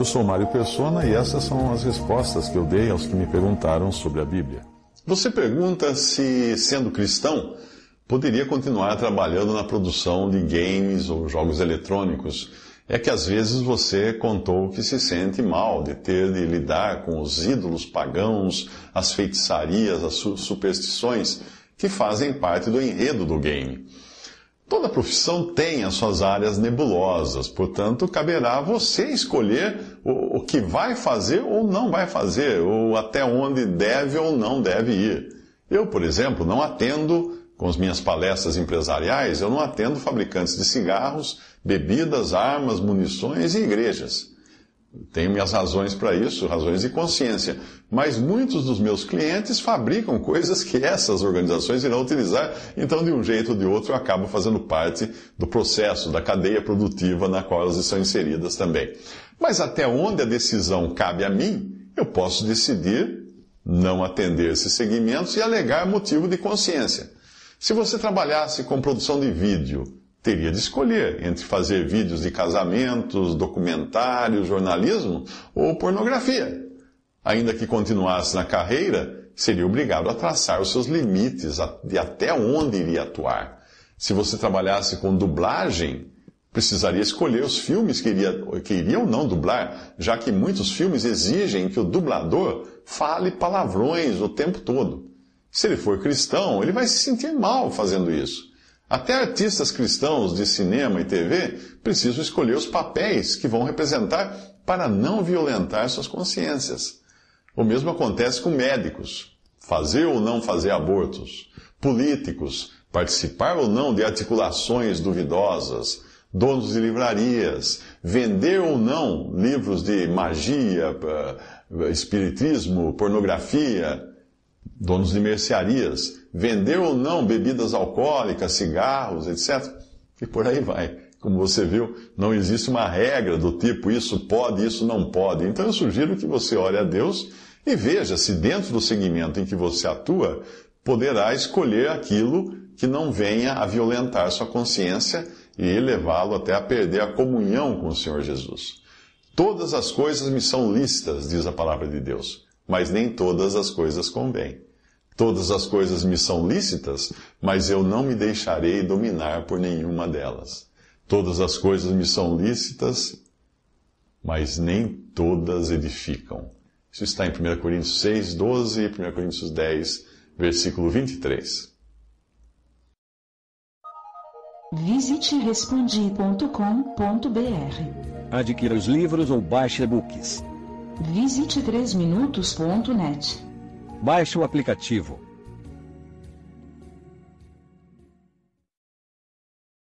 Eu sou Mário Persona e essas são as respostas que eu dei aos que me perguntaram sobre a Bíblia. Você pergunta se, sendo cristão, poderia continuar trabalhando na produção de games ou jogos eletrônicos. É que às vezes você contou que se sente mal de ter de lidar com os ídolos pagãos, as feitiçarias, as su superstições que fazem parte do enredo do game. Toda profissão tem as suas áreas nebulosas, portanto, caberá a você escolher o, o, que vai fazer ou não vai fazer, ou até onde deve ou não deve ir. Eu, por exemplo, não atendo, com as minhas palestras empresariais, eu não atendo fabricantes de cigarros, bebidas, armas, munições e igrejas. Tenho minhas razões para isso, razões de consciência. Mas muitos dos meus clientes fabricam coisas que essas organizações irão utilizar, então de um jeito ou de outro eu acabo fazendo parte do processo, da cadeia produtiva na qual elas estão inseridas também. Mas até onde a decisão cabe a mim, eu posso decidir não atender esses segmentos e alegar motivo de consciência. Se você trabalhasse com produção de vídeo, teria de escolher entre fazer vídeos de casamentos, documentários, jornalismo ou pornografia. Ainda que continuasse na carreira, seria obrigado a traçar os seus limites de até onde iria atuar. Se você trabalhasse com dublagem, precisaria escolher os filmes que iria, que iria ou não dublar, já que muitos filmes exigem que o dublador fale palavrões o tempo todo. Se ele for cristão, ele vai se sentir mal fazendo isso. Até artistas cristãos de cinema e TV precisam escolher os papéis que vão representar para não violentar suas consciências. O mesmo acontece com médicos. Fazer ou não fazer abortos. Políticos. Participar ou não de articulações duvidosas. Donos de livrarias. Vender ou não livros de magia, eh, espiritismo, pornografia donos de mercearias, vender ou não bebidas alcoólicas, cigarros, etc. E por aí vai. Como você viu, não existe uma regra do tipo isso pode, isso não pode. Então eu sugiro que você ore a Deus e veja se dentro do segmento em que você atua, poderá escolher aquilo que não venha a violentar sua consciência e levá-lo até a perder a comunhão com o Senhor Jesus. Todas as coisas me são lícitas, diz a palavra de Deus, mas nem todas as coisas convêm. Todas as coisas me são lícitas, mas eu não me deixarei dominar por nenhuma delas. Todas as coisas me são lícitas, mas nem todas edificam. Isso está em 1 Coríntios 6, 12 e 1 Coríntios 10, versículo 23. Visite respondi.com.br. Adquira os livros ou baixe e-books. Visite 3minutos.net. Baixe o aplicativo